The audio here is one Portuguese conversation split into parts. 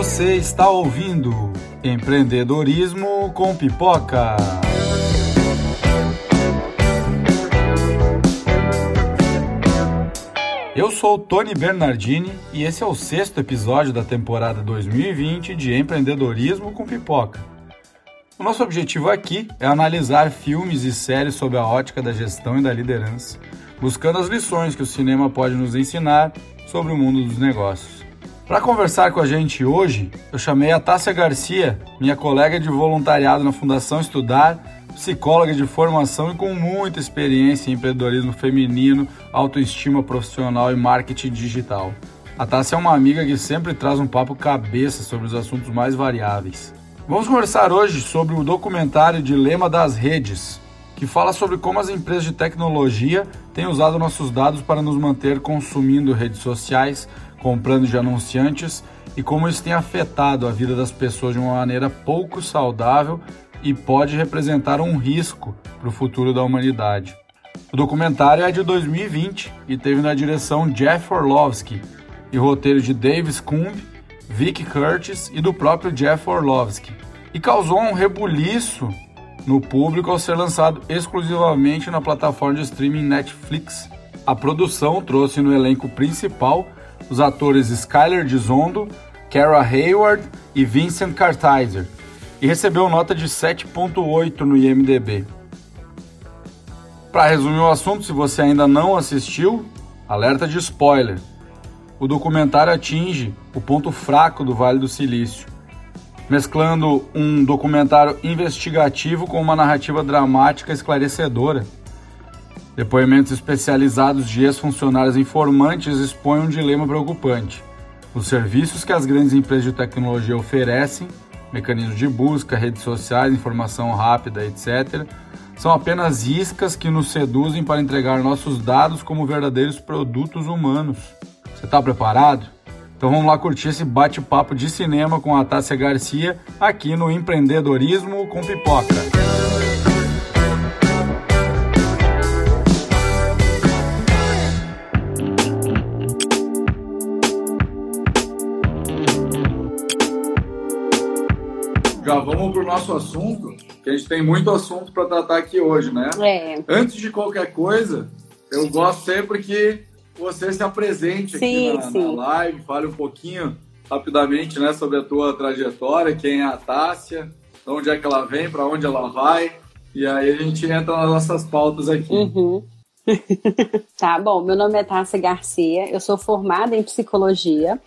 Você está ouvindo Empreendedorismo com Pipoca. Eu sou Tony Bernardini e esse é o sexto episódio da temporada 2020 de Empreendedorismo com Pipoca. O nosso objetivo aqui é analisar filmes e séries sob a ótica da gestão e da liderança, buscando as lições que o cinema pode nos ensinar sobre o mundo dos negócios. Para conversar com a gente hoje, eu chamei a Tássia Garcia, minha colega de voluntariado na Fundação Estudar, psicóloga de formação e com muita experiência em empreendedorismo feminino, autoestima profissional e marketing digital. A Tássia é uma amiga que sempre traz um papo cabeça sobre os assuntos mais variáveis. Vamos conversar hoje sobre o documentário Dilema das Redes, que fala sobre como as empresas de tecnologia têm usado nossos dados para nos manter consumindo redes sociais, comprando de anunciantes e como isso tem afetado a vida das pessoas de uma maneira pouco saudável e pode representar um risco para o futuro da humanidade. O documentário é de 2020 e teve na direção Jeff Orlovsky e roteiro de Davis Kumb, Vic Curtis e do próprio Jeff Orlovsky. E causou um rebuliço no público ao ser lançado exclusivamente na plataforma de streaming Netflix. A produção trouxe no elenco principal os atores Skyler Dizondo, Kara Hayward e Vincent Kartheiser, e recebeu nota de 7.8 no IMDb. Para resumir o assunto, se você ainda não assistiu, alerta de spoiler. O documentário atinge o ponto fraco do Vale do Silício, mesclando um documentário investigativo com uma narrativa dramática esclarecedora. Depoimentos especializados de ex-funcionários informantes expõem um dilema preocupante. Os serviços que as grandes empresas de tecnologia oferecem, mecanismos de busca, redes sociais, informação rápida, etc., são apenas iscas que nos seduzem para entregar nossos dados como verdadeiros produtos humanos. Você está preparado? Então vamos lá curtir esse bate-papo de cinema com a Tássia Garcia aqui no Empreendedorismo com Pipoca. Já vamos para o nosso assunto, que a gente tem muito assunto para tratar aqui hoje, né? É. Antes de qualquer coisa, eu gosto sempre que você se apresente Sim, aqui na, sim. na live, fale um pouquinho rapidamente né, sobre a tua trajetória, quem é a Tássia, de onde é que ela vem, para onde ela vai, e aí a gente entra nas nossas pautas aqui. Uhum. tá, bom, meu nome é Tássia Garcia, eu sou formada em psicologia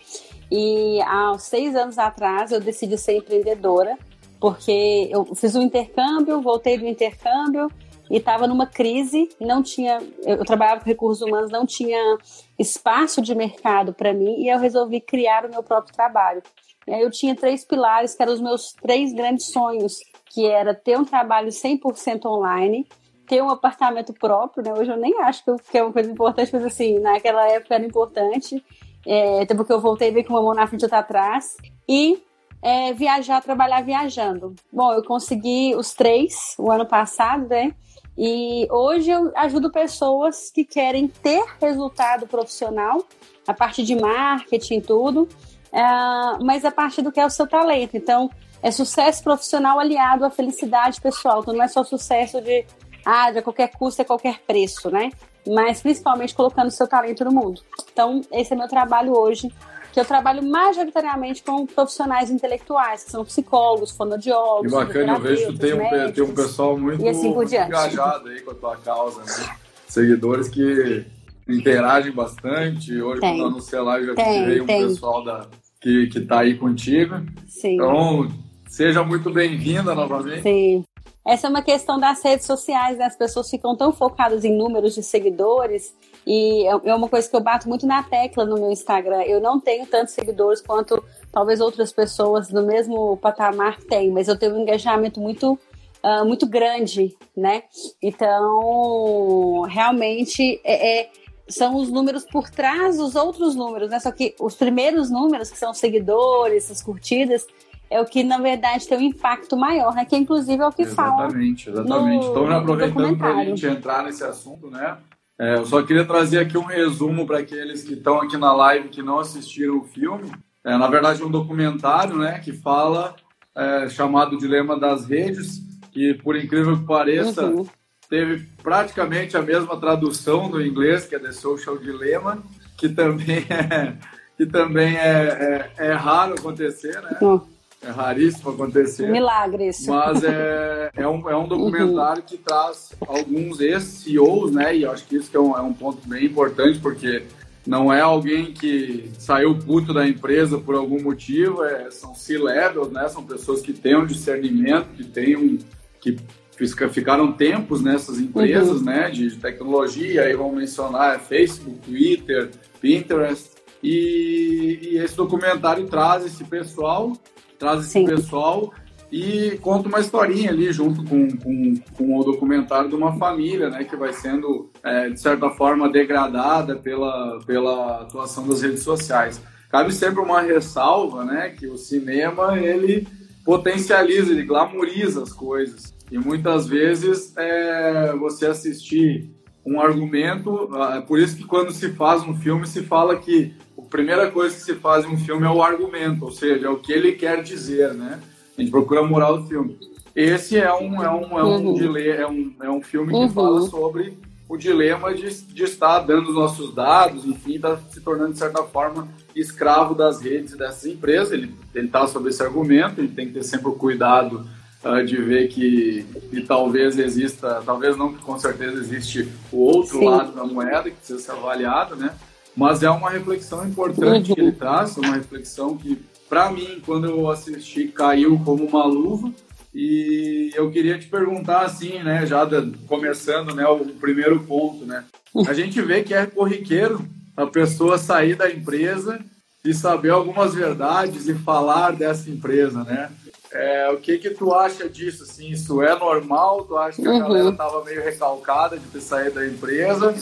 e há seis anos atrás eu decidi ser empreendedora porque eu fiz um intercâmbio, voltei do intercâmbio e estava numa crise, não tinha, eu trabalhava com recursos humanos, não tinha espaço de mercado para mim e eu resolvi criar o meu próprio trabalho. E aí eu tinha três pilares que eram os meus três grandes sonhos, que era ter um trabalho 100% online, ter um apartamento próprio, né? Hoje eu nem acho que, é uma coisa importante, mas assim, naquela época era importante, é, até porque eu voltei bem com uma mão na frente e outra atrás, e é, viajar, trabalhar viajando. Bom, eu consegui os três o ano passado, né? E hoje eu ajudo pessoas que querem ter resultado profissional, a parte de marketing, tudo, uh, mas a parte do que é o seu talento. Então, é sucesso profissional aliado à felicidade pessoal. Então, não é só sucesso de, ah, de qualquer custo, é qualquer preço, né? Mas principalmente colocando o seu talento no mundo. Então, esse é meu trabalho hoje que eu trabalho majoritariamente com profissionais intelectuais, que são psicólogos, fonoaudiólogos, E bacana, eu vejo que tem um, médicos, tem um pessoal muito assim diante. engajado aí com a tua causa, né? Seguidores que interagem bastante. Hoje, Tem. quando anunciei a live, já Tem, tive um tem. pessoal da, que, que tá aí contigo. Sim. Então, seja muito bem-vinda novamente. Sim. Essa é uma questão das redes sociais, né? As pessoas ficam tão focadas em números de seguidores e é é uma coisa que eu bato muito na tecla no meu Instagram. Eu não tenho tantos seguidores quanto talvez outras pessoas do mesmo patamar têm, mas eu tenho um engajamento muito ah, muito grande, né? Então, realmente é, é- são os números por trás dos outros números, né? Só que os primeiros números, que são os seguidores, as curtidas, é o que na verdade tem um impacto maior, né? Que inclusive é o que fala. Exatamente, exatamente. no- então, no aproveitando para a gente entrar nesse assunto, né? É, eu só queria trazer aqui um resumo para aqueles que estão aqui na live que não assistiram o filme. É, na verdade, é um documentário né, que fala, é, chamado Dilema das Redes, que, por incrível que pareça, uhum. teve praticamente a mesma tradução do inglês, que é The Social Dilemma, que também é, que também é, é, é raro acontecer, né? Uhum. É raríssimo acontecer. Milagre isso. Mas é, é, um, é um documentário uhum. que traz alguns ex-CEOs, né? E acho que isso que é, um, é um ponto bem importante, porque não é alguém que saiu puto da empresa por algum motivo, é, são C-levels, né? São pessoas que têm um discernimento, que têm um, que ficaram tempos nessas empresas, uhum. né? De tecnologia, aí vamos mencionar Facebook, Twitter, Pinterest, e, e esse documentário traz esse pessoal traz esse Sim. pessoal e conta uma historinha ali junto com, com, com, o documentário de uma família, né, que vai sendo, é, de certa forma, degradada pela, pela atuação das redes sociais. Cabe sempre uma ressalva, né, que o cinema, ele potencializa, ele glamoriza as coisas. E muitas vezes é, você assistir um argumento, é por isso que quando se faz um filme se fala que primeira coisa que se faz em um filme é o argumento, ou seja, é o que ele quer dizer, né? A gente procura a moral do filme. Esse é um, é um, é um, uhum. é um, é um filme que uhum. fala sobre o dilema de, de estar dando os nossos dados, enfim, está se tornando, de certa forma, escravo das redes dessas empresas. Ele está sobre esse argumento, ele tem que ter sempre o cuidado uh, de ver que, que talvez exista, talvez não, que com certeza existe o outro Sim. lado da moeda que precisa ser avaliado, né? Mas é uma reflexão importante que ele uhum. traz, uma reflexão que, para mim, quando eu assisti, caiu como uma luva. E eu queria te perguntar, assim, né, já começando, né, o primeiro ponto, né? A gente vê que é corriqueiro a pessoa sair da empresa e saber algumas verdades e falar dessa empresa, né? É, o que que tu acha disso? Assim, isso é normal? Tu acha que a uhum. galera estava meio recalcada de ter saído da empresa?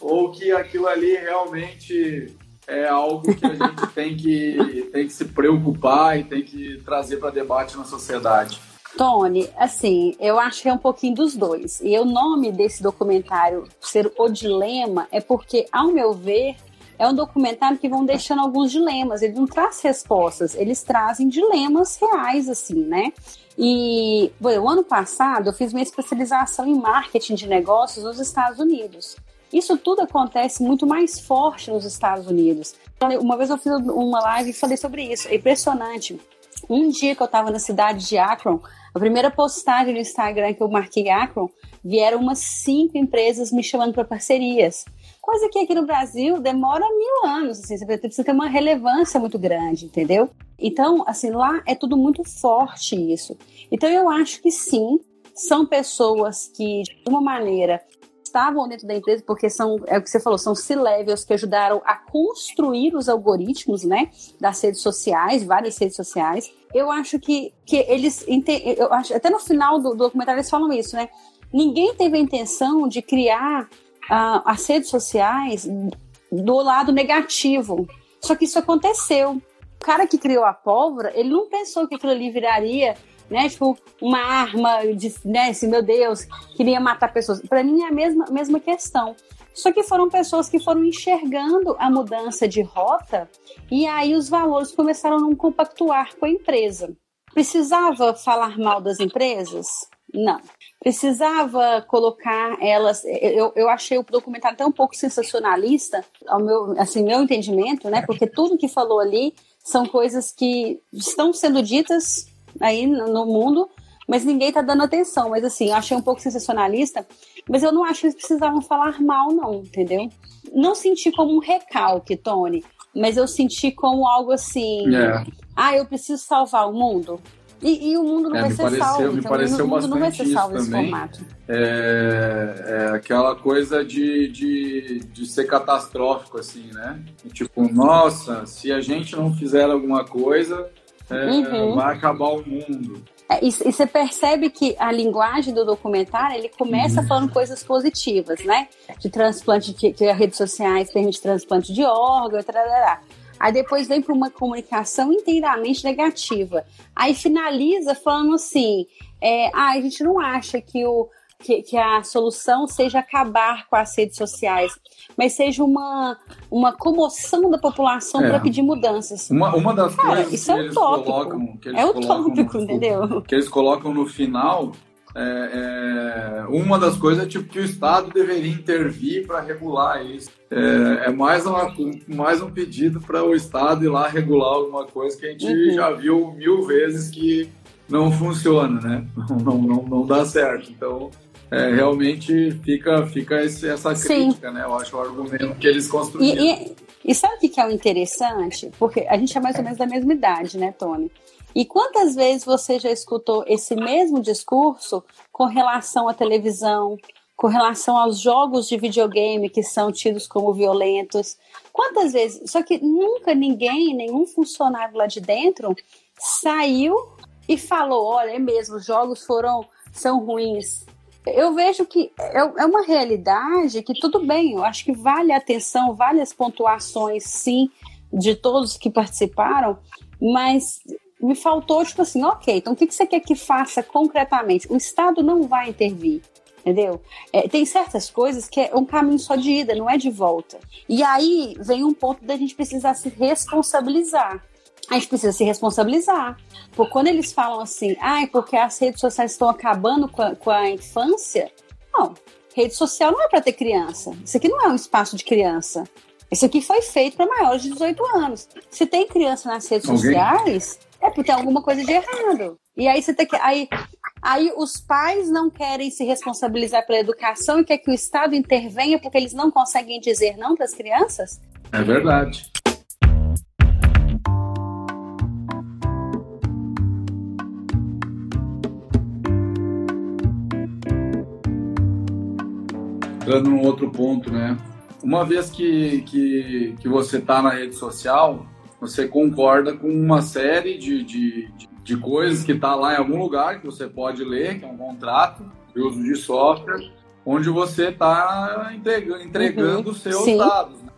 Ou que aquilo ali realmente é algo que a gente tem que, tem que se preocupar e tem que trazer para debate na sociedade? Tony, assim, eu acho que é um pouquinho dos dois. E o nome desse documentário ser O Dilema é porque, ao meu ver, é um documentário que vão deixando alguns dilemas. Ele não traz respostas, eles trazem dilemas reais, assim, né? E, bom, o ano passado eu fiz minha especialização em marketing de negócios nos Estados Unidos. Isso tudo acontece muito mais forte nos Estados Unidos. Uma vez eu fiz uma live e falei sobre isso. É impressionante. Um dia que eu estava na cidade de Akron, a primeira postagem no Instagram que eu marquei Akron, vieram umas cinco empresas me chamando para parcerias. Coisa que aqui no Brasil demora mil anos, assim, você precisa ter uma relevância muito grande, entendeu? Então, assim, lá é tudo muito forte isso. Então, eu acho que sim, são pessoas que, de alguma maneira, estavam dentro da empresa, porque são, é o que você falou, são C-levels que ajudaram a construir os algoritmos, né, das redes sociais, várias redes sociais. Eu acho que, que eles, eu acho, até no final do, do documentário eles falam isso, né, ninguém teve a intenção de criar uh, as redes sociais do lado negativo, só que isso aconteceu. O cara que criou a pólvora, ele não pensou que aquilo ali viraria né? Tipo, uma arma de, né? Assim, meu Deus, queria matar pessoas. Para mim é a mesma, mesma questão. Só que foram pessoas que foram enxergando a mudança de rota e aí os valores começaram a não compactuar com a empresa. Precisava falar mal das empresas? Não. Precisava colocar elas. Eu, eu achei o documentário até um pouco sensacionalista, ao meu, assim, meu entendimento, né? Porque tudo que falou ali são coisas que estão sendo ditas aí no mundo, mas ninguém tá dando atenção. Mas assim, eu achei um pouco sensacionalista, mas eu não acho que eles precisavam falar mal, não, entendeu? Não senti como um recalque, Tony, mas eu senti como algo assim. É. Ah, eu preciso salvar o mundo. E, e o mundo não é, vai ser pareceu, salvo. Me então, pareceu o mundo não vai ser salvo nesse formato. É, é, aquela coisa de, de, de ser catastrófico, assim, né? Tipo, nossa, se a gente não fizer alguma coisa, é, uhum. vai acabar o mundo. É, e, você percebe que a linguagem do documentário ele começa uhum. falando coisas positivas, né? De transplante, que, que as redes sociais permitem transplante de órgão, tarará. Aí depois vem para uma comunicação inteiramente negativa. Aí finaliza falando assim: é, ah, a gente não acha que o que, que a solução seja acabar com as redes sociais, mas seja uma, uma comoção da população é. para pedir mudanças. Uma, uma das Cara, coisas isso que é eles colocam, que eles é utópico, no, entendeu? Que eles colocam no final é, é, uma das coisas é tipo que o Estado deveria intervir para regular isso. É, é, mais, uma, mais um pedido para o Estado ir lá regular alguma coisa que a gente uhum. já viu mil vezes que não funciona, né? Não, não, não dá certo. Então, é, realmente fica, fica esse, essa crítica, Sim. né? Eu acho o argumento que eles construíram. E, e, e sabe o que é o interessante? Porque a gente é mais ou menos da mesma idade, né, Tony? E quantas vezes você já escutou esse mesmo discurso com relação à televisão, com relação aos jogos de videogame que são tidos como violentos? Quantas vezes? Só que nunca ninguém, nenhum funcionário lá de dentro saiu e falou: olha, é mesmo, os jogos foram são ruins. Eu vejo que é, é uma realidade que tudo bem, eu acho que vale a atenção, vale as pontuações, sim, de todos que participaram, mas me faltou, tipo assim, ok, então o que você quer que faça concretamente? O Estado não vai intervir. Entendeu? É, tem certas coisas que é um caminho só de ida, não é de volta. E aí vem um ponto da gente precisar se responsabilizar. A gente precisa se responsabilizar. Porque quando eles falam assim, ah, é porque as redes sociais estão acabando com a, com a infância, não. Rede social não é para ter criança. Isso aqui não é um espaço de criança. Isso aqui foi feito para maiores de 18 anos. Se tem criança nas redes Alguém? sociais, é porque tem alguma coisa de errado. E aí você tem que. Aí, aí os pais não querem se responsabilizar pela educação e quer que o Estado intervenha porque eles não conseguem dizer não para as crianças? É verdade. Entrando num outro ponto, né? Uma vez que, que, que você está na rede social, você concorda com uma série de, de, de coisas que está lá em algum lugar que você pode ler, que é um contrato de uso de software, onde você está entregando, entregando uhum. seus Sim. dados. Né?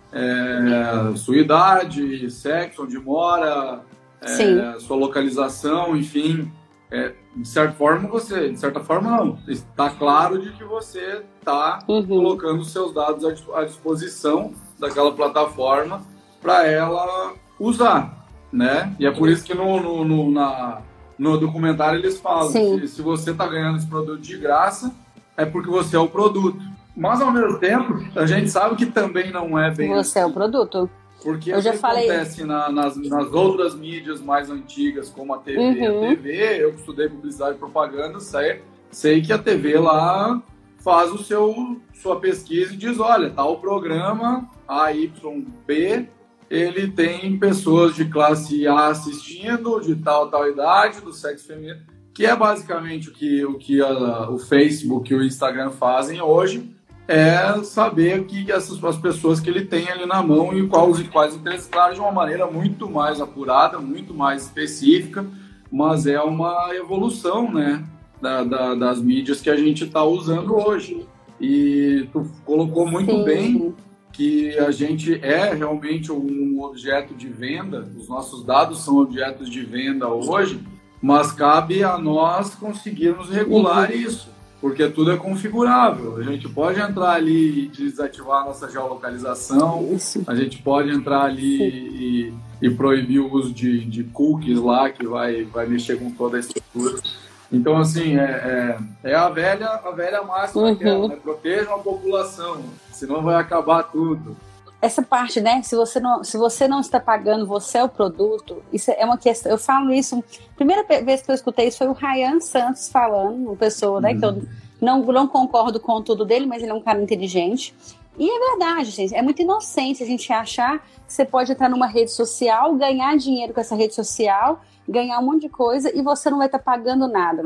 É, sua idade, sexo, onde mora, é, sua localização, enfim. É, de certa forma você, de certa forma não, está claro de que você está uhum. colocando seus dados à disposição daquela plataforma para ela usar, né? E é por isso que no, no, no, na, no documentário eles falam que se você está ganhando esse produto de graça, é porque você é o produto. Mas ao mesmo tempo, a gente sabe que também não é bem Você assim. é o produto. Porque eu já falei... acontece na, nas, nas outras mídias mais antigas, como a TV. Uhum. A TV, eu que estudei publicidade e propaganda, sei, sei que a TV lá faz o seu sua pesquisa e diz, olha, tal programa AYB ele tem pessoas de classe A assistindo, de tal, tal idade, do sexo feminino, que é basicamente o que, o, que a, o Facebook e o Instagram fazem hoje, é saber que essas as pessoas que ele tem ali na mão e quais, quais interesses, claro, de uma maneira muito mais apurada, muito mais específica, mas é uma evolução, né, da, da, das mídias que a gente está usando hoje. E tu colocou muito Sim. bem que a gente é realmente um objeto de venda, os nossos dados são objetos de venda hoje, mas cabe a nós conseguirmos regular uhum. isso, porque tudo é configurável. A gente pode entrar ali e desativar a nossa geolocalização, isso. a gente pode entrar ali e, e, proibir o uso de, de cookies lá, que vai, vai mexer com toda a estrutura. Então, assim, é, é, é, a velha a velha máxima uhum. que é, né? protejam a população, senão vai acabar tudo. Essa parte, né? Se você não, se você não está pagando, você é o produto. Isso é uma questão. Eu falo isso. Primeira vez que eu escutei isso foi o Ryan Santos falando, uma pessoa, né? Uhum. Que eu uhum. não, não concordo com tudo dele, mas ele é um cara inteligente. E é verdade, gente. É muito inocente a gente achar que você pode entrar numa rede social, ganhar dinheiro com essa rede social ganhar um monte de coisa e você não vai estar tá pagando nada.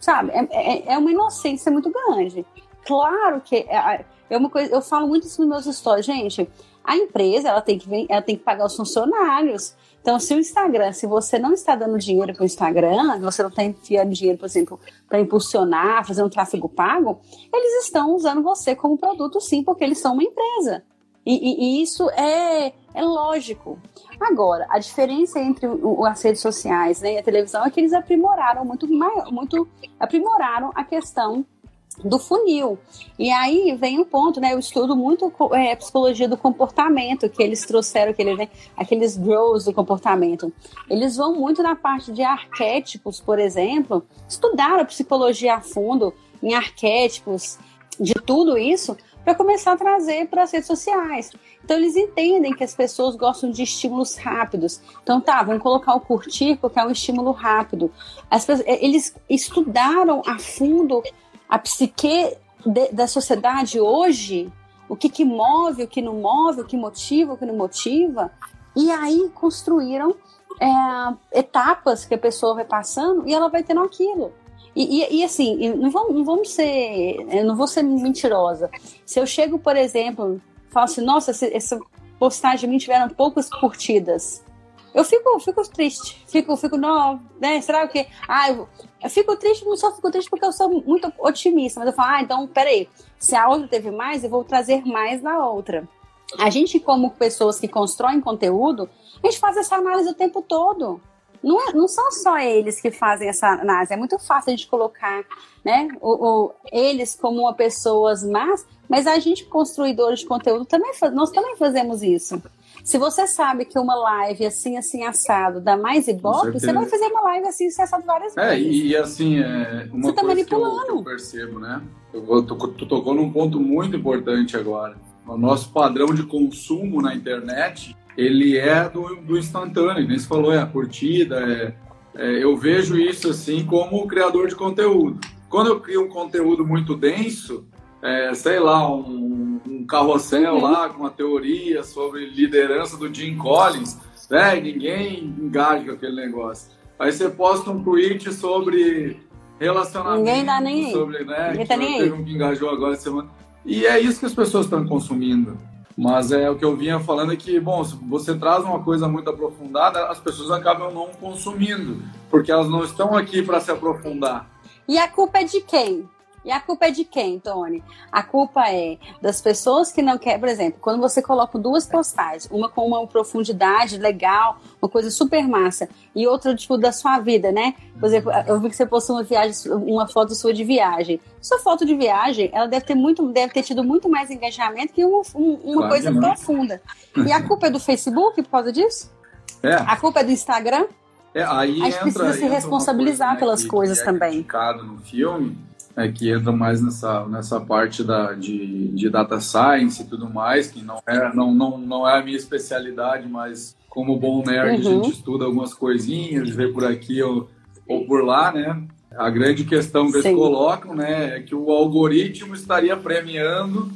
Sabe? É, é, é, uma inocência muito grande. Claro que é, é uma coisa. Eu falo muito isso nos meus stories, gente. A empresa ela tem que ela tem que pagar os funcionários. Então, se o Instagram, se você não está dando dinheiro para o Instagram, você não está enfiando dinheiro, por exemplo, para impulsionar, fazer um tráfego pago, eles estão usando você como produto, sim, porque eles são uma empresa. E, e, e isso é, é lógico. Agora, a diferença entre o, as redes sociais né, e a televisão é que eles aprimoraram muito, muito aprimoraram a questão do funil. E aí vem um ponto, né? Eu estudo muito é, psicologia do comportamento, que eles trouxeram aquele, né, aqueles grows do comportamento. Eles vão muito na parte de arquétipos, por exemplo, estudaram psicologia a fundo em arquétipos de tudo isso para começar a trazer para as redes sociais. Então eles entendem que as pessoas gostam de estímulos rápidos. Então tá, vamos colocar o curtir porque é um estímulo rápido. Pessoas, eles estudaram a fundo a psique de, da sociedade hoje, o que, que move, o que não move, o que motiva, o que não motiva, e aí construíram é, etapas que a pessoa vai passando e ela vai tendo aquilo. E, e, e assim, não vamos, não vamos ser, eu não vou ser mentirosa. Se eu chego, por exemplo, falo assim, nossa, essa postagem me tiveram poucas curtidas. Eu fico, fico triste, fico, fico, não, né? Será que. Ah, eu, eu fico triste, não só fico triste porque eu sou muito otimista, mas eu falo, ah, então, peraí, se a outra teve mais, eu vou trazer mais na outra. A gente, como pessoas que constroem conteúdo, a gente faz essa análise o tempo todo. Não, é, não são só eles que fazem essa análise, é muito fácil a gente colocar né, o, o, eles como pessoas más, mas a gente, construidores de conteúdo, também, nós também fazemos isso. Se você sabe que uma live assim, assim, assado dá mais ibope, você vai fazer uma live assim, assim, assado várias é, vezes. É, e, assim, é uma você tá tá que, eu, que eu percebo, né? Eu, tu, tu tocou num ponto muito importante agora. O nosso padrão de consumo na internet, ele é do, do instantâneo. Nem se falou, é a curtida, é, é, eu vejo isso assim como criador de conteúdo. Quando eu crio um conteúdo muito denso, é, sei lá, um, um carrossel uhum. lá com uma teoria sobre liderança do Jim Collins, né? Ninguém engaja com aquele negócio. Aí você posta um tweet sobre relacionamento. Ninguém dá nem sobre, né? Ninguém tá nem teve um que engajou agora semana. E é isso que as pessoas estão consumindo. Mas é o que eu vinha falando é que, bom, se você traz uma coisa muito aprofundada, as pessoas acabam não consumindo, porque elas não estão aqui para se aprofundar. E a culpa é de quem? E a culpa é de quem, Tony? A culpa é das pessoas que não querem. Por exemplo, quando você coloca duas postagens, uma com uma profundidade legal, uma coisa super massa, e outra, tipo, da sua vida, né? Por exemplo, eu vi que você postou uma viagem, uma foto sua de viagem. Sua foto de viagem, ela deve ter muito, deve ter tido muito mais engajamento que uma, uma claro coisa profunda. E a culpa é do Facebook por causa disso? É. A culpa é do Instagram? É, aí a gente entra, precisa se responsabilizar coisa, né, pelas que, coisas que é também. no filme é, que entra mais nessa, nessa parte da, de, de data science e tudo mais, que não é, não, não, não é a minha especialidade, mas como bom nerd uhum. a gente estuda algumas coisinhas, vê por aqui ou, ou por lá, né? A grande questão que Sim. eles colocam né, é que o algoritmo estaria premiando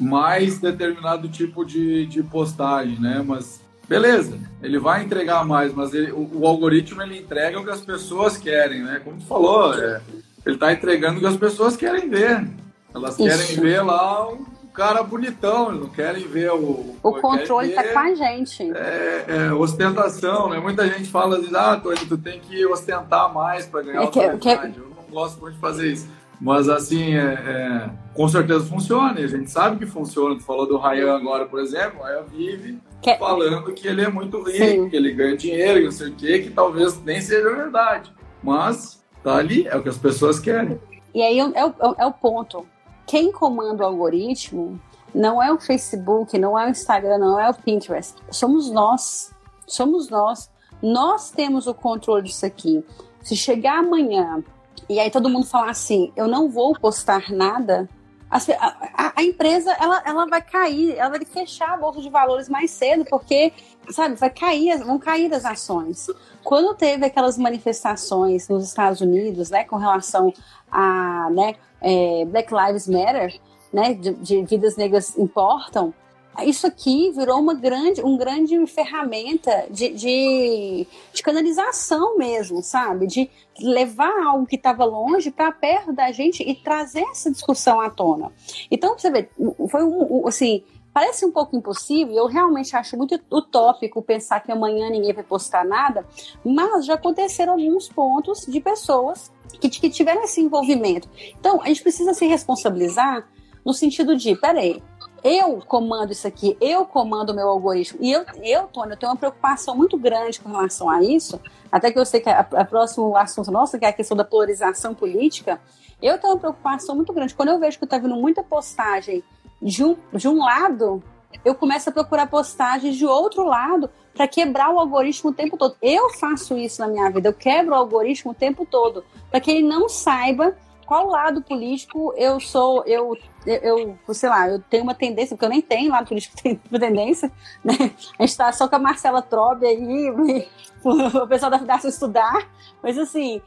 mais determinado tipo de, de postagem, né? Mas beleza, ele vai entregar mais, mas ele, o, o, algoritmo ele entrega o que as pessoas querem, né? Como tu falou, é, ele está entregando o que as pessoas querem ver. Elas Isso. querem ver lá o cara bonitão, eles não querem ver o. O controle está com a gente. É, é, ostentação, né? Muita gente fala assim, ah, Tony, tu tem que ostentar mais para ganhar é que, que... Eu não gosto muito de fazer isso. Mas assim, é, é, com certeza funciona, e a gente sabe que funciona. Tu falou do Ryan agora, por exemplo, o Ryan vive que... falando que ele é muito rico, Sim. que ele ganha dinheiro, que não sei o quê, que talvez nem seja verdade. Mas Tá ali, é o que as pessoas querem. E aí é o, é o ponto. Quem comanda o algoritmo não é o Facebook, não é o Instagram, não é o Pinterest. Somos nós. Somos nós. Nós temos o controle disso aqui. Se chegar amanhã e aí todo mundo falar assim, eu não vou postar nada, a, a, empresa ela, ela vai cair, ela vai fechar a bolsa de valores mais cedo, porque, sabe, vai cair, vão cair as ações. Quando teve aquelas manifestações nos Estados Unidos, né, com relação a né, é, Black Lives Matter, né, de, de vidas negras importam, isso aqui virou uma grande, um grande ferramenta de, de, de canalização mesmo, sabe? De levar algo que estava longe para perto da gente e trazer essa discussão à tona. Então, você vê, foi um, assim, parece um pouco impossível, eu realmente acho muito utópico pensar que amanhã ninguém vai postar nada, mas já aconteceram alguns pontos de pessoas que, que tiveram esse envolvimento. Então, a gente precisa se responsabilizar no sentido de, peraí, eu comando isso aqui, eu comando o meu algoritmo. E eu, eu, Tony, eu tenho uma preocupação muito grande com relação a isso, até que eu sei que a, próximo assunto nosso, que é a questão da polarização política, eu tenho uma preocupação muito grande. Quando eu vejo que está vindo muita postagem de um, de um lado, eu começo a procurar postagens de outro lado para quebrar o algoritmo o tempo todo. Eu faço isso na minha vida, eu quebro o algoritmo o tempo todo, para que ele não saiba qual lado político eu sou, eu, eu, eu, sei lá, eu tenho uma tendência, porque eu nem tenho lado político tem tendência, né? A gente tá só com a Marcela Trobe aí, o pessoal da Fundação Estudar, mas assim,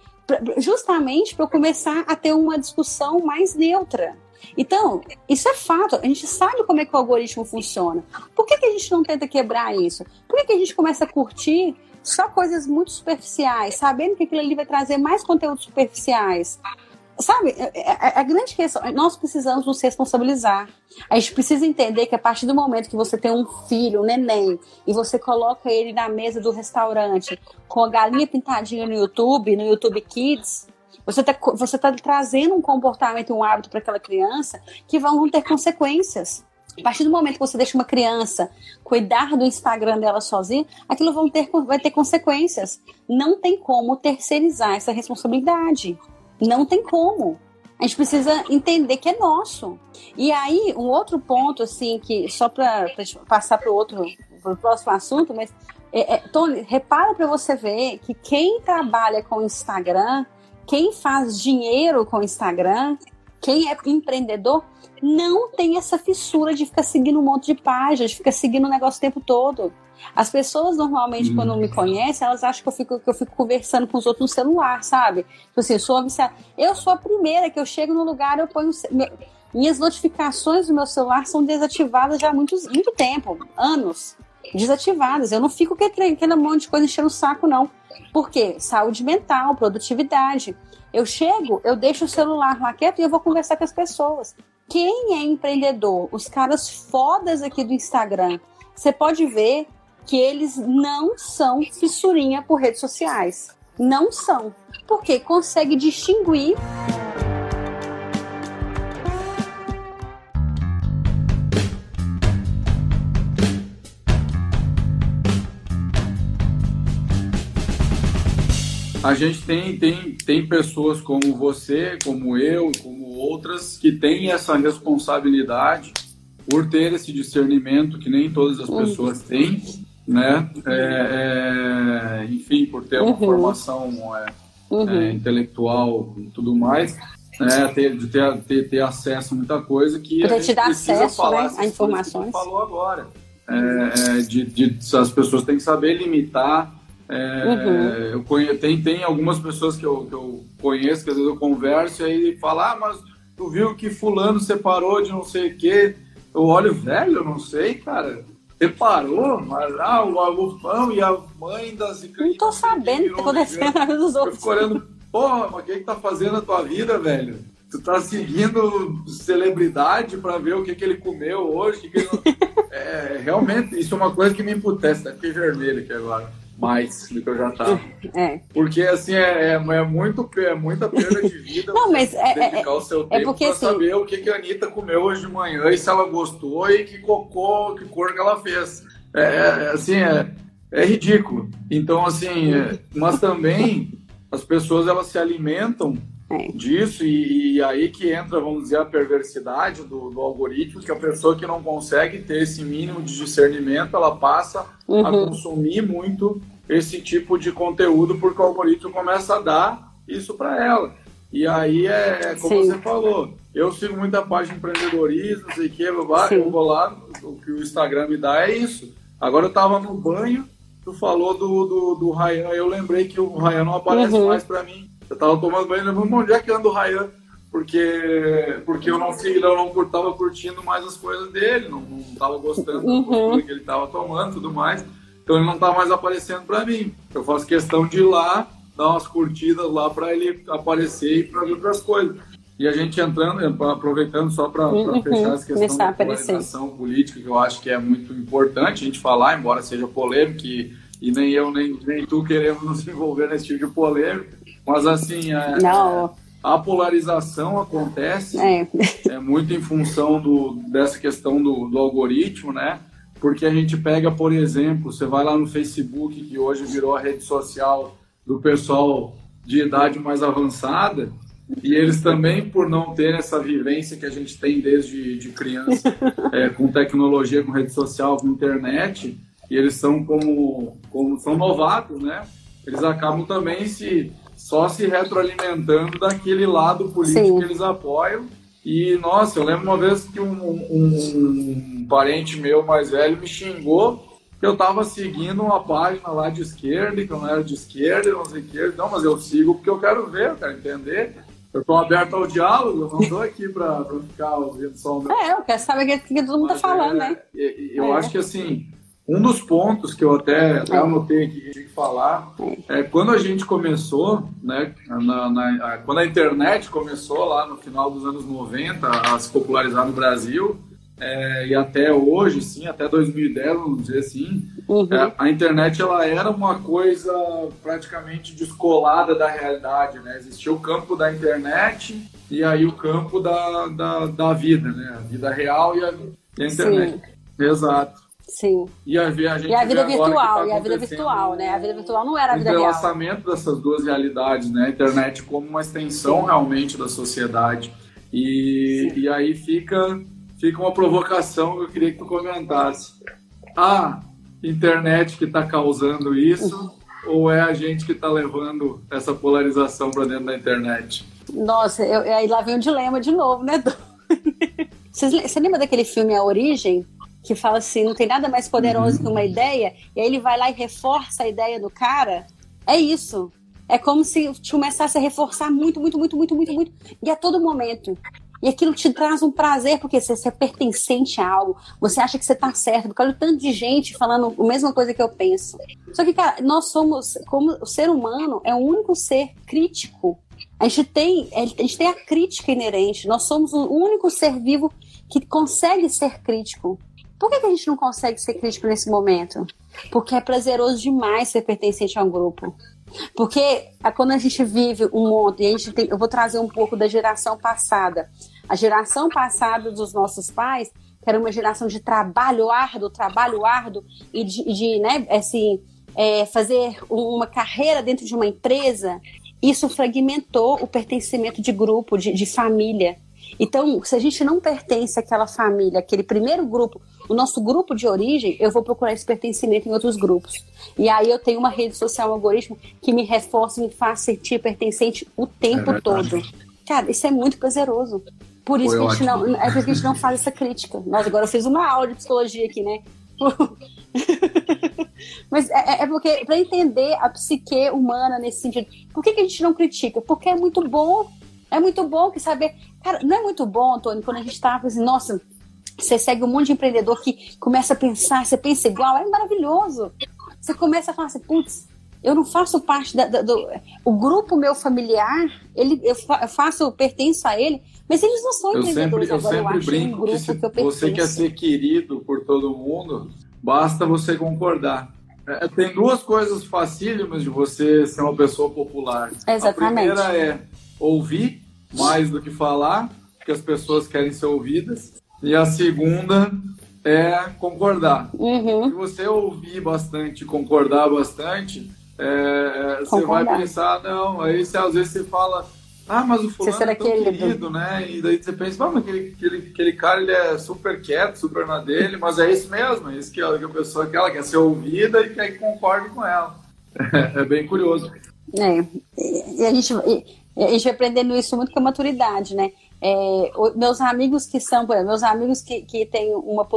justamente para eu começar a ter uma discussão mais neutra. Então, isso é fato. A gente sabe como é que o algoritmo funciona. Por que, que a gente não tenta quebrar isso? Por que, que a gente começa a curtir só coisas muito superficiais, sabendo que aquilo ali vai trazer mais conteúdos superficiais? Sabe, a, é, a, é, é, grande questão, nós precisamos nos responsabilizar. A gente precisa entender que a partir do momento que você tem um filho, um neném, e você coloca ele na mesa do restaurante com a galinha pintadinha no YouTube, no YouTube Kids, você está você tá trazendo um comportamento, um hábito para aquela criança que vão ter consequências. A partir do momento que você deixa uma criança cuidar do Instagram dela sozinha, aquilo vão ter, vai ter consequências. Não tem como terceirizar essa responsabilidade. Não tem como. A gente precisa entender que é nosso. E aí, um outro ponto, assim, que só para passar para o outro, para o próximo assunto, mas, é, é, Tony, repara para você ver que quem trabalha com Instagram, quem faz dinheiro com Instagram, quem é empreendedor, não tem essa fissura de ficar seguindo um monte de páginas, de ficar seguindo o negócio o tempo todo. As pessoas normalmente, hum. quando me conhecem, elas acham que eu, fico, que eu fico conversando com os outros no celular, sabe? Tipo assim, eu sou. Eu sou a primeira que eu chego no lugar, eu ponho. Minhas notificações do meu celular são desativadas já há muito, muito tempo anos. Desativadas. Eu não fico com aquele monte de coisa enchendo o saco, não. Por quê? Saúde mental, produtividade. Eu chego, eu deixo o celular lá quieto e eu vou conversar com as pessoas. Quem é empreendedor? Os caras fodas aqui do Instagram. Você pode ver que eles não são fissurinha por redes sociais. Não são. Porque consegue distinguir. A gente tem, tem, tem pessoas como você, como eu, como outras, que têm essa responsabilidade por ter esse discernimento que nem todas as pessoas têm né? É, é, enfim, por ter uma uhum. formação é, uhum. É, intelectual e tudo mais, né? ter, de ter, ter, ter acesso a muita coisa que Poder te dar acesso né, a informações. falou agora. É, de, de, as pessoas têm que saber limitar. Uhum. Eu conheço, tem, tem algumas pessoas que eu, que eu conheço que às vezes eu converso e aí fala, ah, mas tu viu que fulano separou de não sei o quê. Eu olho, velho, eu não sei, cara Separou, mas ah, o Agufão e a mãe da Zica. Não tô sabendo o que tá acontecendo na vida dos outros. Eu fico olhando, porra, mas o que, que tá fazendo na tua vida, velho? Tu tá seguindo celebridade para ver o que, que ele comeu hoje? Que que ele... é, realmente, isso é uma coisa que me emputece, tá? Fiquei vermelho aqui agora mais do que eu já estava. É. Porque, assim, é, é, é, muito, é muita perda de vida Não, mas é, é, dedicar o seu é tempo para assim, saber o que, que a Anitta comeu hoje de manhã e se ela gostou e que cocô, que cor que ela fez. É, é assim, é, é ridículo. Então, assim, mas também as pessoas, elas se alimentam é. disso, e, e, aí que entra, vamos dizer, a perversidade do, do, algoritmo, que a pessoa que não consegue ter esse mínimo de discernimento, ela passa uhum. a consumir muito esse tipo de conteúdo, porque o algoritmo começa a dar isso para ela. E aí é, é como Sim. você falou, eu sigo muita página de empreendedorismo, sei que, eu vou lá, o que o Instagram me dá é isso. Agora eu estava no banho, tu falou do, do, do Ryan, eu lembrei que o Ryan não aparece uhum. mais para mim. Eu tava tomando banho, levando onde é que anda o Ryan? Porque, porque eu não eu não tava curtindo mais as coisas dele, não, não tava gostando uhum. que ele tava tomando tudo mais. Então ele não tá mais aparecendo para mim. Eu faço questão de ir lá, dar umas curtidas lá para ele aparecer e para ver outras coisas. E a gente entrando, aproveitando só para uhum. fechar essa questão da polarização política, que eu acho que é muito importante a gente falar, embora seja polêmico, e, e nem eu nem, nem tu queremos nos envolver nesse tipo de polêmica, mas assim. É, não, a polarização acontece é, é muito em função do, dessa questão do, do algoritmo, né? Porque a gente pega, por exemplo, você vai lá no Facebook, que hoje virou a rede social do pessoal de idade mais avançada, e eles também, por não ter essa vivência que a gente tem desde de criança, é, com tecnologia, com rede social, com internet, e eles são como, como são novatos, né? Eles acabam também se só se retroalimentando daquele lado político Sim. que eles apoiam. E, nossa, eu lembro uma vez que um, um, um parente meu mais velho me xingou que eu estava seguindo uma página lá de esquerda, que eu não era de esquerda, não sei o que. Não, mas eu sigo porque eu quero ver, eu quero entender. Eu estou aberto ao diálogo, eu não estou aqui para ficar ouvindo só o meu. É, eu quero saber o que, que todo mundo está falando, é, né? Eu é. acho que assim, um dos pontos que eu até, até anotei aqui que tinha que falar é quando a gente começou, né, na, na, quando a internet começou lá no final dos anos 90 a se popularizar no Brasil, é, e até hoje, sim, até 2010, vamos dizer assim, uhum. é, a internet ela era uma coisa praticamente descolada da realidade, né? Existia o campo da internet e aí o campo da, da, da vida, né? A vida real e a, e a internet. Sim. Exato. Sim. E a, a, e a vida virtual, tá e a vida virtual, né? A vida virtual não era a vida real. O entrelaçamento dessas duas realidades, né? A internet como uma extensão Sim. realmente da sociedade. E, e aí fica fica uma provocação que eu queria que tu comentasse. A internet que está causando isso ou é a gente que está levando essa polarização para dentro da internet? Nossa, eu, aí lá vem o dilema de novo, né? Você lembra daquele filme A Origem? Que fala assim, não tem nada mais poderoso uhum. que uma ideia, e aí ele vai lá e reforça a ideia do cara. É isso. É como se começasse a reforçar muito, muito, muito, muito, muito, muito. E a todo momento. E aquilo te traz um prazer, porque você, você é pertencente a algo, você acha que você está certo, porque olha o tanto de gente falando a mesma coisa que eu penso. Só que, cara, nós somos, como o ser humano é o único ser crítico. A gente tem, a gente tem a crítica inerente, nós somos o único ser vivo que consegue ser crítico. Por que, que a gente não consegue ser crítico nesse momento? Porque é prazeroso demais ser pertencente a um grupo. Porque quando a gente vive um monte, e a gente tem, eu vou trazer um pouco da geração passada. A geração passada dos nossos pais, que era uma geração de trabalho árduo, trabalho árduo, e de, de né, assim, é, fazer uma carreira dentro de uma empresa, isso fragmentou o pertencimento de grupo, de, de família. Então, se a gente não pertence àquela família, aquele primeiro grupo, o nosso grupo de origem, eu vou procurar esse pertencimento em outros grupos. E aí eu tenho uma rede social, um algoritmo que me reforça, me faz sentir pertencente o tempo é todo. Cara, isso é muito prazeroso. Por isso, que a gente não, é por isso que a gente não faz essa crítica. Nossa, agora eu fiz uma aula de psicologia aqui, né? Mas é, é porque, para entender a psique humana nesse sentido, por que, que a gente não critica? Porque é muito bom. É muito bom que saber. Cara, não é muito bom, Antônio, quando a gente tá assim, nossa, você segue um monte de empreendedor que começa a pensar, você pensa igual, é maravilhoso. Você começa a falar assim, putz, eu não faço parte da, da, do o grupo meu familiar, ele eu, faço, eu pertenço a ele, mas eles não são eu empreendedores. Sempre, eu Agora, sempre eu brinco um que, se que você quer ser querido por todo mundo, basta você concordar. É, tem duas coisas facílimas de você ser uma pessoa popular. Exatamente. A primeira é ouvir mais do que falar, porque as pessoas querem ser ouvidas. E a segunda é concordar. Uhum. Se você ouvir bastante, concordar bastante, é, você vai pensar, não, aí você, às vezes você fala, ah, mas o fulano é tão querido. querido, né? E daí você pensa, ah, mas aquele, aquele, aquele cara ele é super quieto, super na dele, mas é isso mesmo, é isso que a, que a pessoa quer, ela quer ser ouvida e quer que concorde com ela. É, é bem curioso. É, e a gente, e a gente vai aprendendo isso muito com a maturidade, né? É, meus amigos que são, meus amigos que, que têm uma,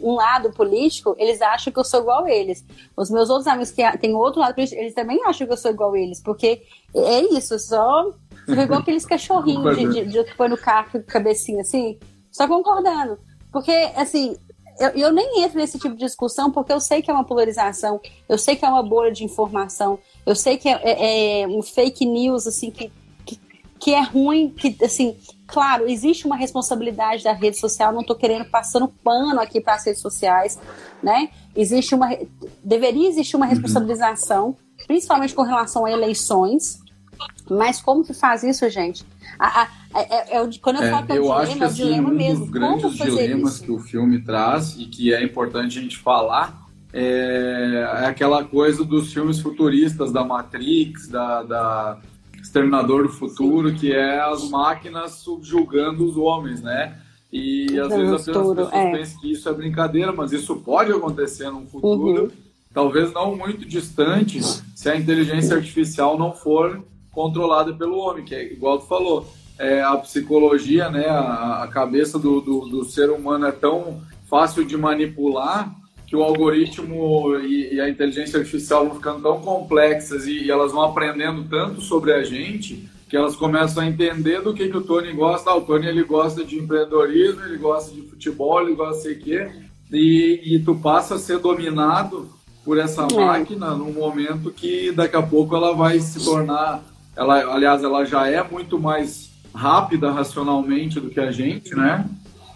um lado político, eles acham que eu sou igual a eles. Os meus outros amigos que têm outro lado político, eles também acham que eu sou igual a eles, porque é isso, só igual aqueles cachorrinhos de, de, de, que põe no carro com cabecinha assim, só concordando. Porque, assim, eu, eu, nem entro nesse tipo de discussão porque eu sei que é uma polarização, eu sei que é uma bolha de informação, eu sei que é, é, é um fake news, assim, que, que, é ruim, que, assim, Claro, existe uma responsabilidade da rede social, não estou querendo passando pano aqui para as redes sociais, né? Existe uma deveria existir uma uhum. responsabilização, uhum. principalmente com relação a eleições, Mas como que faz isso, gente? A, a, é, é, quando eu é, falo que é eu dilema, acho que, é assim, dilema um mesmo. dos grandes dilemas isso? que o filme traz e que é importante a gente falar é, é aquela coisa dos filmes futuristas da Matrix, da, da Exterminador do Futuro, que é as máquinas subjugando os homens, né? E às vezes as pessoas é. pensam que isso é brincadeira, mas isso pode acontecer num futuro, Uhum. talvez não muito distante, se a inteligência artificial não for controlada pelo homem, que é igual tu falou. É, a psicologia, né, a, a cabeça do, do, do ser humano é tão fácil de manipular que o algoritmo e, e a inteligência artificial vão ficando tão complexas e, e elas vão aprendendo tanto sobre a gente que elas começam a entender do que, que o Tony gosta. Ah, o Tony ele gosta de empreendedorismo, ele gosta de futebol, ele gosta de sei o quê. E, e tu passa a ser dominado por essa É. máquina num momento que daqui a pouco ela vai se tornar... Ela, aliás, ela já é muito mais rápida racionalmente do que a gente, né?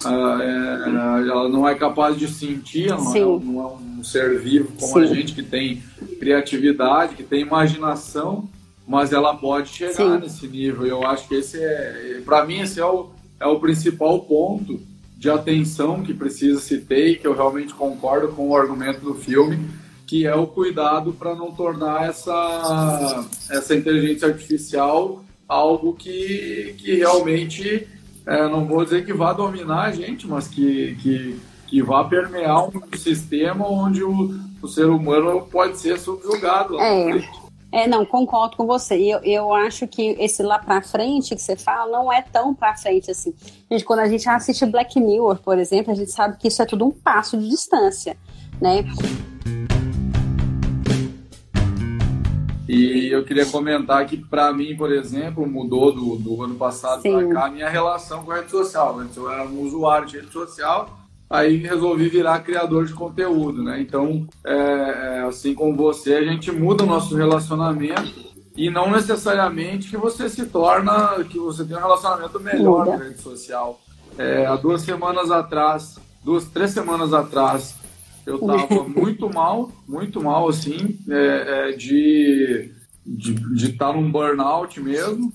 Ah, é, ela não é capaz de sentir, ela não é, não é um ser vivo como a Sim. gente que tem criatividade, que tem imaginação, mas ela pode chegar Sim. nesse nível. E eu acho que esse é, para mim, esse é o, é o principal ponto de atenção que precisa se ter e que eu realmente concordo com o argumento do filme, que é o cuidado para não tornar essa, essa inteligência artificial algo que, que realmente, é, não vou dizer que vá dominar a gente, mas que, que, que vá permear um sistema onde o, o ser humano pode ser subjugado. É. É, não, concordo com você. Eu, eu acho que esse lá pra frente que você fala não é tão pra frente assim. Gente, quando a gente assiste Black Mirror, por exemplo, a gente sabe que isso é tudo um passo de distância, né? E eu queria comentar que, para mim, por exemplo, mudou do, do ano passado para cá a minha relação com a rede social. Antes eu era um usuário de rede social, aí resolvi virar criador de conteúdo, né? Então, é, é, assim como você, a gente muda o nosso relacionamento e não necessariamente que você se torna, que você tem um relacionamento melhor Muda. na rede social. É, há duas semanas atrás, duas, três semanas atrás, eu tava muito mal, muito mal, assim, é, é, de de estar num burnout mesmo,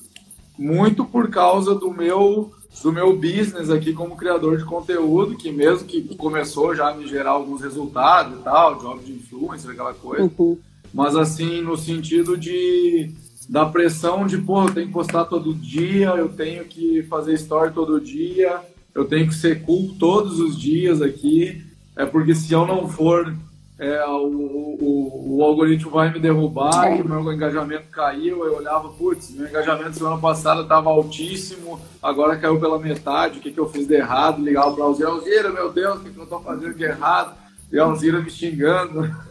muito por causa do meu do meu business aqui como criador de conteúdo, que mesmo que começou já a me gerar alguns resultados e tal, job de influencer, aquela coisa, Uhum. mas assim, no sentido de da pressão de, pô, eu tenho que postar todo dia, eu tenho que fazer story todo dia, eu tenho que ser cool todos os dias aqui, é porque se eu não for, é, o, o, o algoritmo vai me derrubar, É. e o meu engajamento caiu, eu olhava, putz, meu engajamento semana passada estava altíssimo, agora caiu pela metade, o que, que eu fiz de errado? Ligava para o Alzira, Alzira, meu Deus, o que, que eu estou fazendo de errado? E a Alzira me xingando.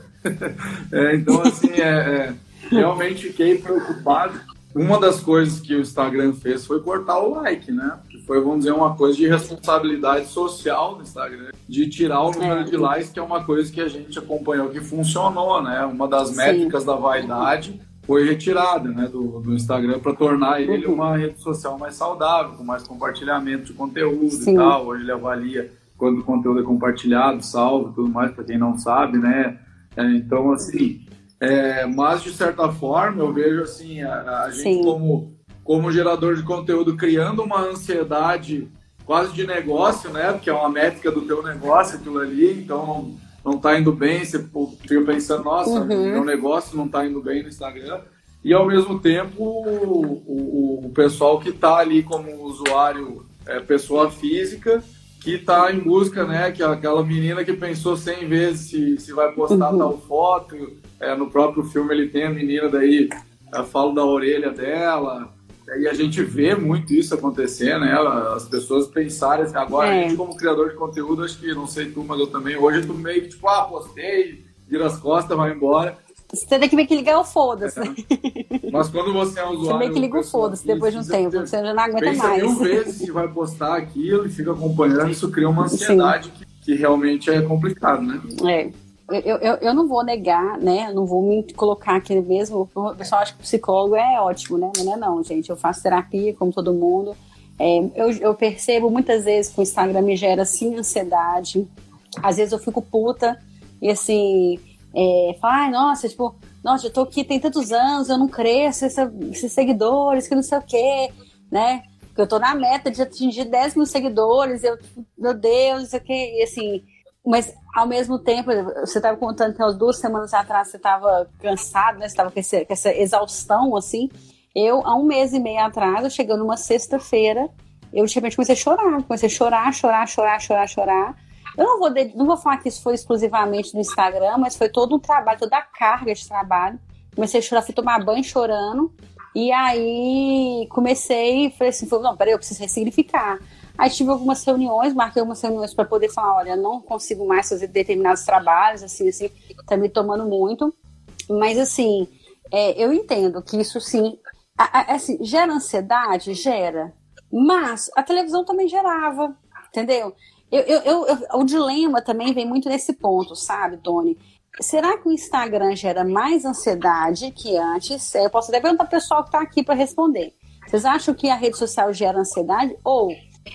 É, então, assim, é, é, realmente fiquei preocupado. Uma das coisas que o Instagram fez foi cortar o like, né? Foi, vamos dizer, uma coisa de responsabilidade social do Instagram, de tirar o número É. de likes, que é uma coisa que a gente acompanhou que funcionou, né? Uma das Sim. métricas da vaidade foi retirada né, do, do Instagram para tornar ele Uhum. uma rede social mais saudável, com mais compartilhamento de conteúdo Sim. e tal. Hoje ele avalia quando o conteúdo é compartilhado, salvo, tudo mais, para quem não sabe, né? É, então, assim, é, mas de certa forma eu vejo assim a, a gente como como gerador de conteúdo criando uma ansiedade quase de negócio, né? Porque é uma métrica do teu negócio aquilo ali, então não não tá indo bem, você fica pensando, nossa, Uhum. meu negócio não tá indo bem no Instagram. E ao mesmo tempo o, o, o pessoal que tá ali como usuário, é, pessoa física, que tá em busca, né? Que é aquela menina que pensou 100 vezes se, se vai postar Uhum. tal foto. É, no próprio filme ele tem a menina daí, eu falo da orelha dela. E a gente vê muito isso acontecer, né? As pessoas pensarem assim, agora É. a gente como criador de conteúdo, acho que não sei tu, mas eu também, hoje tô meio que tipo, ah, postei, vira as costas, vai embora. Você tem que meio que ligar o foda-se. né? Mas quando você é um Você usuário. meio que liga o foda-se depois de um física, tempo. você Você já não aguenta pensa mais. mil vezes se vai postar aquilo e fica acompanhando, isso cria uma ansiedade que, que realmente é complicado, né? É. Eu, eu, eu não vou negar, né? Eu não vou me colocar aqui mesmo. O pessoal acha que psicólogo é ótimo, né? Não é não, gente. Eu faço terapia, como todo mundo. É, eu, eu percebo muitas vezes que o Instagram me gera, sim, ansiedade. Às vezes eu fico puta e, assim, é, falar, ai, nossa, tipo, nossa, eu tô aqui tem tantos anos, eu não cresço, esses seguidores, que não sei o quê, né? Porque eu tô na meta de atingir 10 mil seguidores, eu, meu Deus, não sei o quê, e assim, mas ao mesmo tempo, você estava contando que umas duas semanas atrás você estava cansado, né? Você estava com, com, essa exaustão, assim. Eu, há um mês e meio atrás, eu chegando numa sexta-feira, eu de repente comecei a chorar, comecei a chorar, chorar, chorar, chorar, chorar. Eu não vou, não vou falar que isso foi exclusivamente no Instagram, mas foi todo um trabalho, toda a carga de trabalho. Comecei a chorar, fui tomar banho chorando. E aí comecei, falei assim, não, peraí, eu preciso ressignificar. Aí tive algumas reuniões, marquei algumas reuniões para poder falar, olha, não consigo mais fazer determinados trabalhos, assim, assim, tá me tomando muito. Mas assim, é, eu entendo que isso sim, a, a, assim, gera ansiedade, gera. Mas a televisão também gerava, entendeu? Eu, eu, eu, o dilema também vem muito nesse ponto, sabe, Tony? Será que o Instagram gera mais ansiedade que antes? Eu posso até perguntar para o pessoal que está aqui para responder. Vocês acham que a rede social gera ansiedade? Ou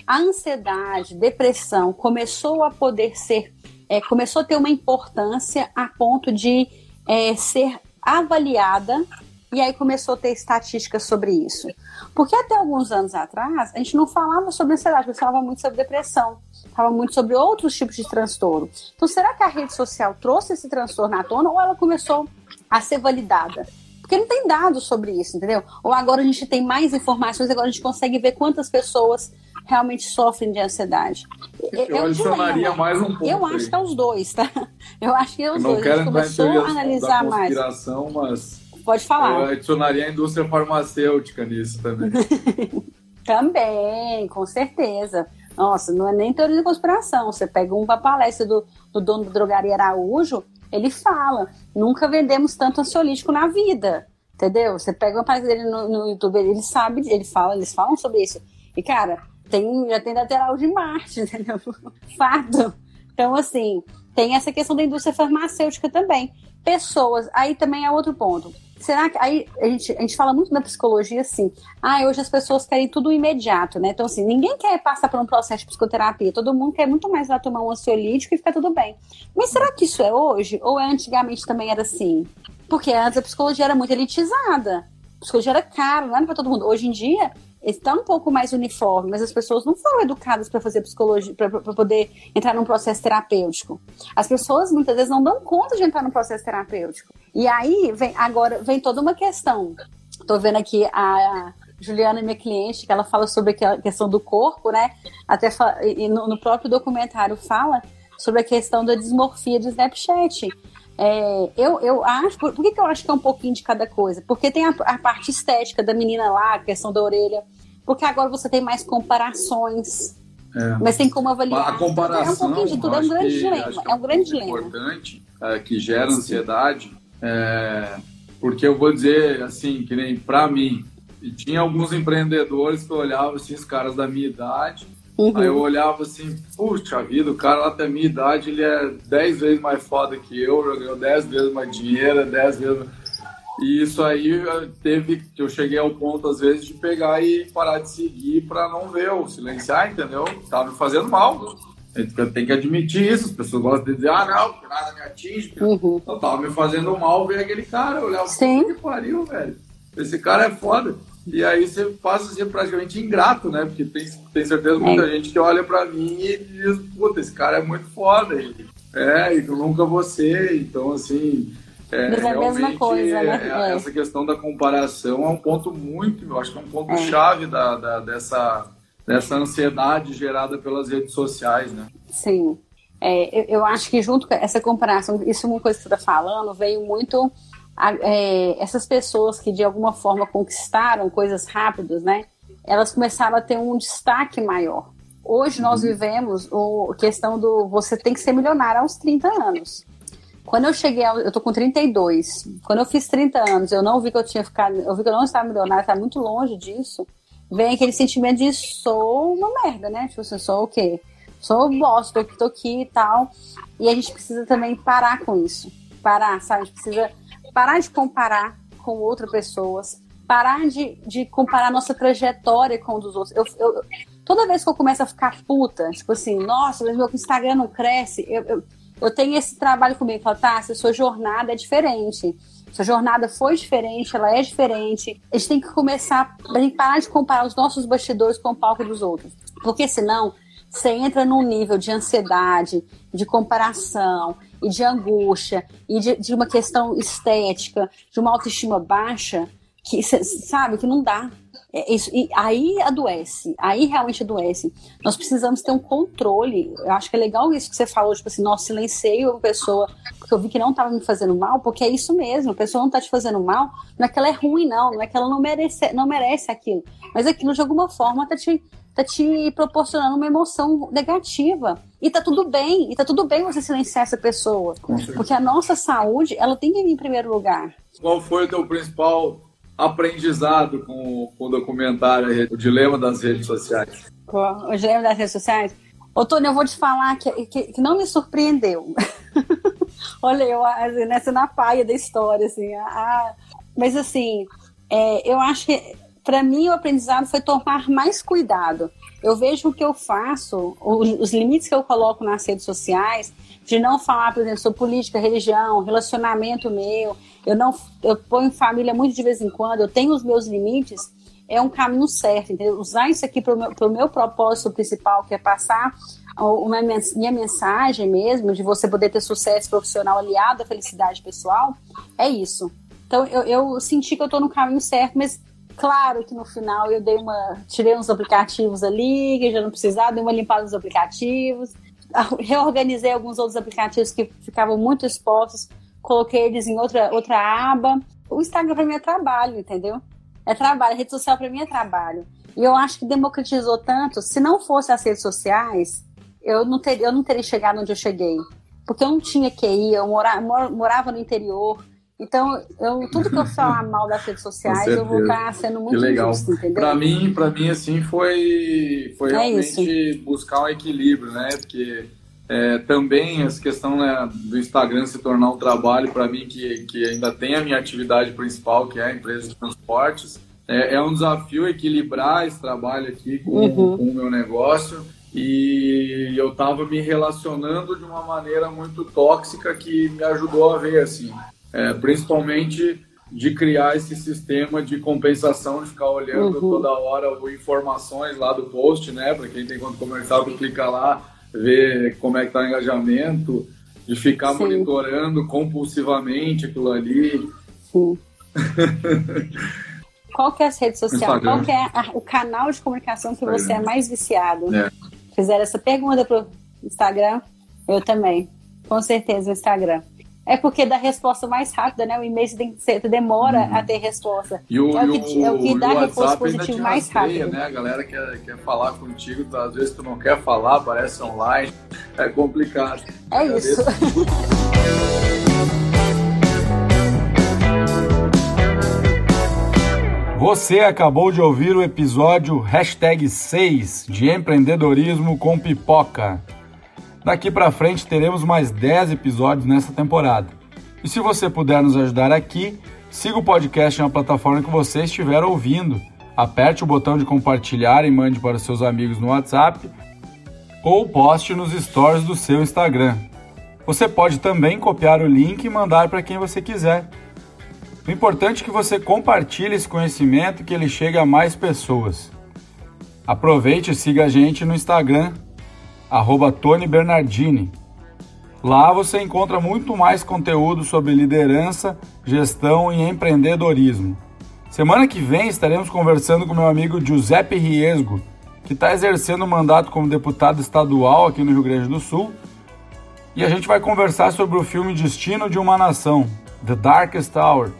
a ansiedade, depressão começou a poder ser, é, começou a ter uma importância a ponto de é, ser avaliada e aí começou a ter estatísticas sobre isso. Porque até alguns anos atrás, a gente não falava sobre ansiedade, a gente falava muito sobre depressão, falava muito sobre outros tipos de transtorno. Então, será que a rede social trouxe esse transtorno à tona ou ela começou a ser validada? Porque não tem dados sobre isso, entendeu? Ou agora a gente tem mais informações, agora a gente consegue ver quantas pessoas realmente sofrem de ansiedade. Eu, eu adicionaria mais um ponto. Eu acho que é os dois, tá? Eu acho que é os eu dois. a gente começou a analisar mais. Mas Pode falar. Eu adicionaria a indústria farmacêutica nisso também. também, com certeza. Nossa, não é nem teoria de conspiração. Você pega uma palestra do, do dono da drogaria Araújo, ele fala: nunca vendemos tanto ansiolítico na vida. Entendeu? Você pega uma palestra dele no, no YouTube, ele sabe, ele fala, eles falam sobre isso. E, cara, tem, já tem lateral de Marte, entendeu? Fato. Então, assim, tem essa questão da indústria farmacêutica também. Pessoas, aí também é outro ponto. Será que aí a gente, a gente fala muito na psicologia assim, ah, hoje as pessoas querem tudo imediato, né? Então, assim, ninguém quer passar por um processo de psicoterapia, todo mundo quer muito mais lá tomar um ansiolítico e ficar tudo bem. Mas será que isso é hoje? Ou é antigamente também era assim? Porque antes a psicologia era muito elitizada. A psicologia era cara, não era para todo mundo. Hoje em dia, está um pouco mais uniforme, mas as pessoas não foram educadas para fazer psicologia, para poder entrar num processo terapêutico. As pessoas muitas vezes não dão conta de entrar num processo terapêutico. E aí vem agora vem toda uma questão. Estou vendo aqui a Juliana, minha cliente, que ela fala sobre a questão do corpo, né? Até e no, próprio documentário fala sobre a questão da dismorfia do Snapchat. É, eu, eu acho. Por, por que, que eu acho que é um pouquinho de cada coisa? Porque tem a, a, parte estética da menina lá, a questão da orelha. Porque agora você tem mais comparações. É. Mas tem como avaliar. A comparação. É um pouquinho de tudo, é um grande dilema. É um grande dilema. importante, é, que gera ansiedade. É, porque eu vou dizer assim, que nem para mim, tinha alguns empreendedores que olhavam assim, os caras da minha idade Uhum. Aí eu olhava assim, puxa vida, o cara lá até a minha idade, ele é 10 vezes mais foda que eu, já ganhou 10 vezes mais dinheiro, 10 vezes. E isso aí teve que eu cheguei ao ponto, às vezes, de pegar e parar de seguir para não ver ou silenciar, entendeu? Tava me fazendo mal. Tem que admitir isso. As pessoas gostam de dizer, ah, não, porque nada me atinge. Uhum. Eu tava me fazendo mal ver aquele cara. Eu olhava, Sim. que pariu, velho. Esse cara é foda. E aí você passa a ser praticamente ingrato, né? Porque tem, tem certeza muita é. gente que olha para mim e diz, puta, esse cara é muito foda. E, é, e nunca você. Então, assim. É, Mas é a mesma coisa, né? É, é, essa questão da comparação é um ponto muito, eu acho que é um ponto é. chave da, da, dessa, dessa ansiedade gerada pelas redes sociais, né? Sim. É, eu, eu, acho que junto com essa comparação, isso é uma coisa que você está falando, veio muito a, é, essas pessoas que de alguma forma conquistaram coisas rápidas, né? Elas começaram a ter um destaque maior. Hoje nós uhum. vivemos a questão do você tem que ser milionário aos 30 anos. Quando eu cheguei, ao, eu tô com 32. Quando eu fiz 30 anos, eu não vi que eu tinha ficado, eu vi que eu não estava milionário, estava muito longe disso. Vem aquele sentimento de sou uma merda, né? Tipo assim, sou o quê? Sou bosta, tô, tô aqui e tal. E a gente precisa também parar com isso. Parar, sabe? A gente precisa parar de comparar com outras pessoas, parar de, de comparar nossa trajetória com dos outros. Eu, eu, toda vez que eu começo a ficar puta, tipo assim, nossa, mas meu Instagram não cresce, eu, eu, eu tenho esse trabalho comigo, falo, tá, se sua jornada é diferente. Sua jornada foi diferente, ela é diferente. A gente tem que começar, a parar de comparar os nossos bastidores com o palco dos outros. Porque senão você entra num nível de ansiedade, de comparação e de angústia e de, de uma questão estética, de uma autoestima baixa, que sabe que não dá. É, isso, e aí adoece, aí realmente adoece. Nós precisamos ter um controle. Eu acho que é legal isso que você falou, tipo assim, nossa, silenciei uma pessoa porque eu vi que não estava me fazendo mal, porque é isso mesmo, a pessoa não está te fazendo mal, não é que ela é ruim, não, não é que ela não merece, não merece aquilo, mas aquilo de alguma forma está te, tá te proporcionando uma emoção negativa. E tá tudo bem, e tá tudo bem você silenciar essa pessoa. Porque a nossa saúde, ela tem que vir em primeiro lugar. Qual foi o teu principal aprendizado com, com o documentário O Dilema das Redes Sociais? O Dilema das Redes Sociais? Ô, Tony, eu vou te falar que, que, que não me surpreendeu. Olha, eu assim, nessa na paia da história, assim. A, mas, assim, é, eu acho que, para mim, o aprendizado foi tomar mais cuidado. Eu vejo o que eu faço, os, os limites que eu coloco nas redes sociais, de não falar, por exemplo, sobre política, religião, relacionamento meu, eu não eu ponho família muito de vez em quando, eu tenho os meus limites, é um caminho certo, entendeu? Usar isso aqui para o meu, meu propósito principal, que é passar uma minha mensagem mesmo, de você poder ter sucesso profissional aliado à felicidade pessoal, é isso. Então eu, eu senti que eu estou no caminho certo, mas claro que no final eu dei uma. tirei uns aplicativos ali, que já não precisava, dei uma limpada nos aplicativos, reorganizei alguns outros aplicativos que ficavam muito expostos coloquei eles em outra, outra aba. O Instagram para mim é trabalho, entendeu? É trabalho, a rede social para mim é trabalho. E eu acho que democratizou tanto. Se não fosse as redes sociais, eu não teria, eu não teria chegado onde eu cheguei. Porque eu não tinha QI, eu morava, morava no interior. Então, eu, tudo que eu falar mal das redes sociais, eu vou estar sendo muito que legal. injusto, entendeu? Para mim, para mim, assim, foi, foi é realmente isso. buscar um equilíbrio, né? Porque é, também essa questão né, do Instagram se tornar um trabalho para mim que, que ainda tem a minha atividade principal, que é a empresa de transportes. É, é um desafio equilibrar esse trabalho aqui com, uhum. com o meu negócio e eu estava me relacionando de uma maneira muito tóxica que me ajudou a ver assim, é, principalmente de criar esse sistema de compensação de ficar olhando uhum. toda hora informações lá do post, né? Para quem tem conta comercial que clica lá ver como é que tá o engajamento, de ficar Sim. monitorando compulsivamente aquilo ali. Sim. Qual que é as redes sociais? Qual que é a, o canal de comunicação que Instagram. você é mais viciado? É. Fizeram essa pergunta pro Instagram? Eu também. Com certeza o Instagram. É porque dá resposta mais rápida, né? O e-mail você tem que ser, demora uhum. a ter resposta. E o, é, o que, é o que dá resposta positiva mais rápido. Né? A galera quer, quer falar contigo, tá? às vezes tu não quer falar, aparece online. É complicado. É isso. Você acabou de ouvir o episódio hashtag 6 de empreendedorismo com pipoca. Daqui para frente teremos mais 10 episódios nessa temporada. E se você puder nos ajudar aqui, siga o podcast na plataforma que você estiver ouvindo. Aperte o botão de compartilhar e mande para seus amigos no WhatsApp ou poste nos stories do seu Instagram. Você pode também copiar o link e mandar para quem você quiser. O importante é que você compartilhe esse conhecimento e que ele chegue a mais pessoas. Aproveite e siga a gente no Instagram arroba Tony Bernardini. Lá você encontra muito mais conteúdo sobre liderança, gestão e empreendedorismo. Semana que vem estaremos conversando com meu amigo Giuseppe Riesgo, que está exercendo o mandato como deputado estadual aqui no Rio Grande do Sul. E a gente vai conversar sobre o filme Destino de uma Nação, The Darkest Hour,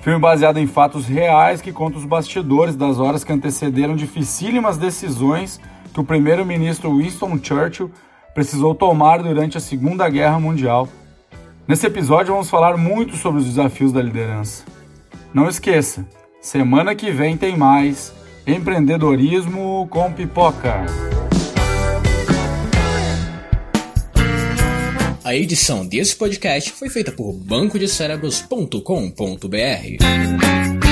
filme baseado em fatos reais que conta os bastidores das horas que antecederam dificílimas decisões que o primeiro-ministro Winston Churchill precisou tomar durante a Segunda Guerra Mundial. Nesse episódio vamos falar muito sobre os desafios da liderança. Não esqueça, semana que vem tem mais Empreendedorismo com Pipoca. A edição desse podcast foi feita por bancodecerebros.com.br.